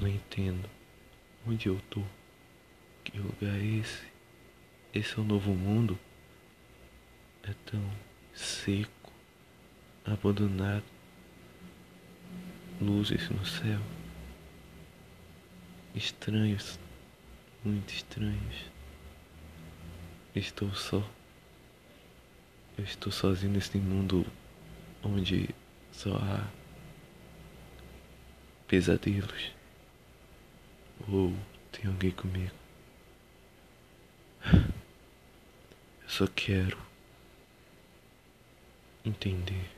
Não entendo onde eu tô. Que lugar é esse? Esse é o novo mundo? É tão seco, abandonado. Luzes no céu. Estranhos, muito estranhos. Estou só. Eu estou sozinho nesse mundo onde só há pesadelos. Ou tem alguém comigo. Eu só quero entender.